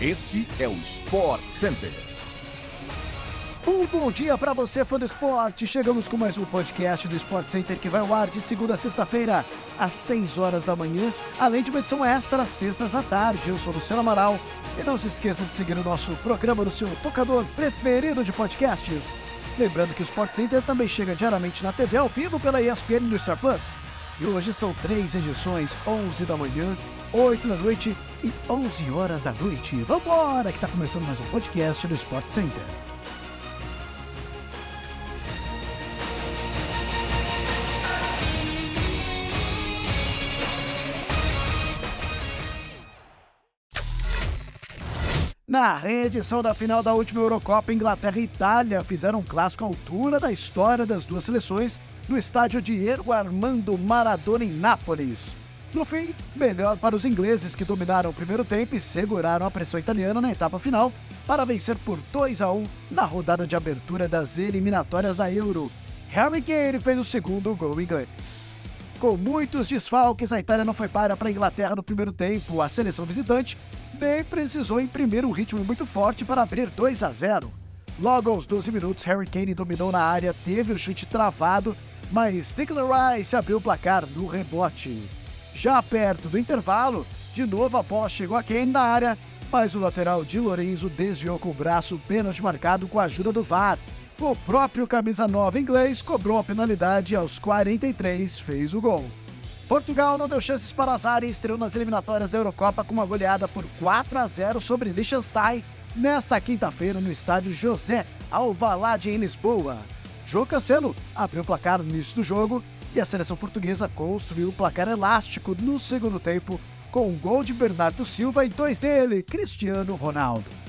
Este é o Sport Center. Um bom dia para você, fã do esporte. Chegamos com mais um podcast do Sport Center que vai ao ar de segunda a sexta-feira, às 6 horas da manhã, além de uma edição extra às sextas à tarde. Eu sou Luciano Amaral. E não se esqueça de seguir o nosso programa no seu tocador preferido de podcasts. Lembrando que o Sport Center também chega diariamente na TV ao vivo pela ESPN no Star Plus. E hoje são três edições, 11 da manhã, 8 da noite e 11 horas da noite. Vambora, que tá começando mais um podcast do Sport Center. Na reedição da final da última Eurocopa, Inglaterra e Itália fizeram um clássico à altura da história das duas seleções no estádio Diego Armando Maradona em Nápoles. No fim, melhor para os ingleses que dominaram o primeiro tempo e seguraram a pressão italiana na etapa final para vencer por 2 a 1 na rodada de abertura das eliminatórias da Euro. Harry Kane fez o segundo gol inglês. Com muitos desfalques, a Itália não foi para para a Inglaterra no primeiro tempo. A seleção visitante bem precisou imprimir um ritmo muito forte para abrir 2 a 0. Logo aos 12 minutos, Harry Kane dominou na área, teve o chute travado, mas Declan Rice abriu o placar no rebote. Já perto do intervalo, de novo a bola chegou a Kane na área, mas o lateral de Lorenzo desviou com o braço pênalti marcado com a ajuda do VAR. O próprio camisa 9 inglês cobrou a penalidade e aos 43 fez o gol. Portugal não deu chances para azar e estreou nas eliminatórias da Eurocopa com uma goleada por 4 a 0 sobre Liechtenstein nesta quinta-feira no estádio José Alvalade em Lisboa. João Cancelo abriu o placar no início do jogo e a seleção portuguesa construiu o placar elástico no segundo tempo com um gol de Bernardo Silva e dois dele, Cristiano Ronaldo.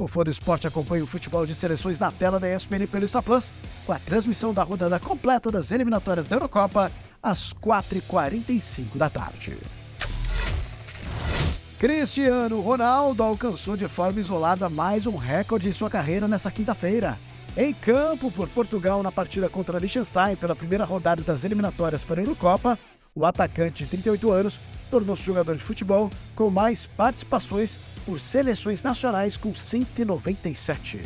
O Fã do Esporte acompanha o futebol de seleções na tela da ESPN pelo Star Plus, com a transmissão da rodada completa das eliminatórias da Eurocopa às 4h45 da tarde. Cristiano Ronaldo alcançou de forma isolada mais um recorde em sua carreira nessa quinta-feira. Em campo por Portugal na partida contra Liechtenstein pela primeira rodada das eliminatórias para a Eurocopa, o atacante de 38 anos tornou-se jogador de futebol com mais participações por seleções nacionais com 197.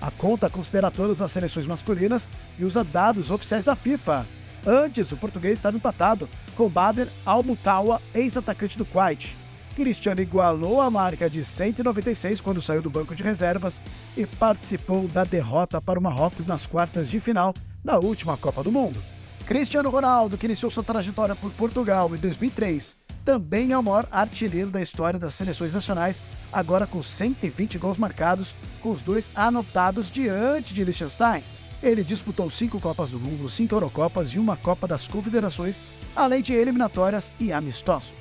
A conta considera todas as seleções masculinas e usa dados oficiais da FIFA, Antes, o português estava empatado com Bader Almutawa, ex-atacante do Kuwait. Cristiano igualou a marca de 196 quando saiu do banco de reservas e participou da derrota para o Marrocos nas quartas de final da última Copa do Mundo. Cristiano Ronaldo, que iniciou sua trajetória por Portugal em 2003, também é o maior artilheiro da história das seleções nacionais, agora com 120 gols marcados, com os dois anotados diante de Liechtenstein. Ele disputou cinco Copas do Mundo, cinco Eurocopas e uma Copa das Confederações, além de eliminatórias e amistosos.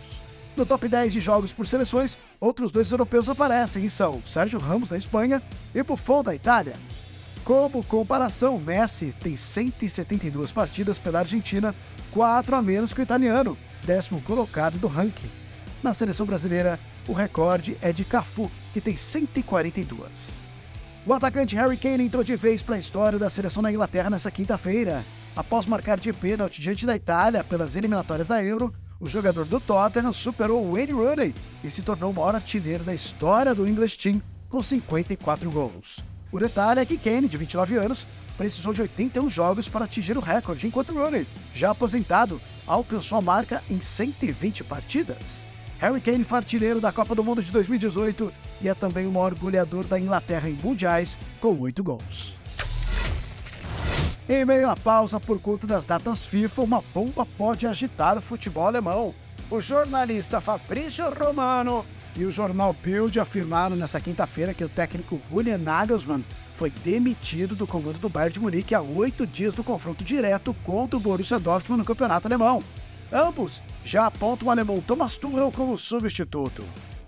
No top 10 de jogos por seleções, outros dois europeus aparecem e são Sérgio Ramos da Espanha e Buffon da Itália. Como comparação, Messi tem 172 partidas pela Argentina, 4 a menos que o italiano, décimo colocado do ranking. Na seleção brasileira, o recorde é de Cafu, que tem 142. O atacante Harry Kane entrou de vez para a história da seleção na Inglaterra nessa quinta-feira. Após marcar de pênalti diante da Itália pelas eliminatórias da Euro, o jogador do Tottenham superou Wayne Rooney e se tornou o maior artilheiro da história do English Team com 54 gols. O detalhe é que Kane, de 29 anos, precisou de 81 jogos para atingir o recorde, enquanto Rooney, já aposentado, alcançou a marca em 120 partidas. Harry Kane foi artilheiro da Copa do Mundo de 2018 e é também o maior goleador da Inglaterra em mundiais, com oito gols. Em meio à pausa por conta das datas FIFA, uma bomba pode agitar o futebol alemão. O jornalista Fabrício Romano e o jornal Bild afirmaram nesta quinta-feira que o técnico Julian Nagelsmann foi demitido do comando do Bayern de Munique há oito dias do confronto direto contra o Borussia Dortmund no campeonato alemão. Ambos já apontam o alemão Thomas Tuchel como substituto.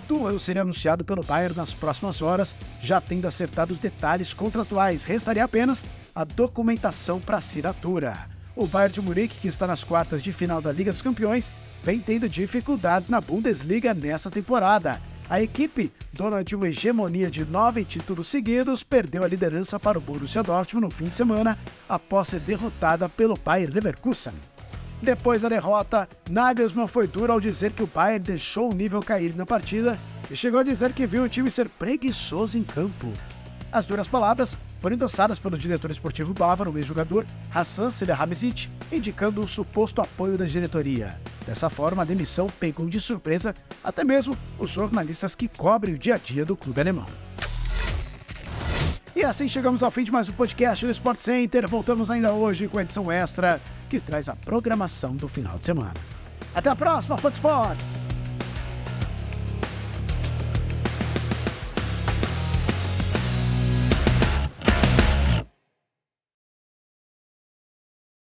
Tuchel seria anunciado pelo Bayern nas próximas horas, já tendo acertado os detalhes contratuais. Restaria apenas a documentação para assinatura. O Bayern de Munique, que está nas quartas de final da Liga dos Campeões, vem tendo dificuldades na Bundesliga nessa temporada. A equipe, dona de uma hegemonia de nove títulos seguidos, perdeu a liderança para o Borussia Dortmund no fim de semana, após ser derrotada pelo Bayern Leverkusen. Depois da derrota, Nagelsmann foi duro ao dizer que o Bayern deixou o nível cair na partida e chegou a dizer que viu o time ser preguiçoso em campo. As duras palavras foram endossadas pelo diretor esportivo bávaro, o ex-jogador Hassan Salihamidzic, indicando o suposto apoio da diretoria. Dessa forma, a demissão pegou de surpresa até mesmo os jornalistas que cobrem o dia a dia do clube alemão. E assim chegamos ao fim de mais um podcast do Sport Center. Voltamos ainda hoje com a edição extra que traz a programação do final de semana. Até a próxima, Fã Sports!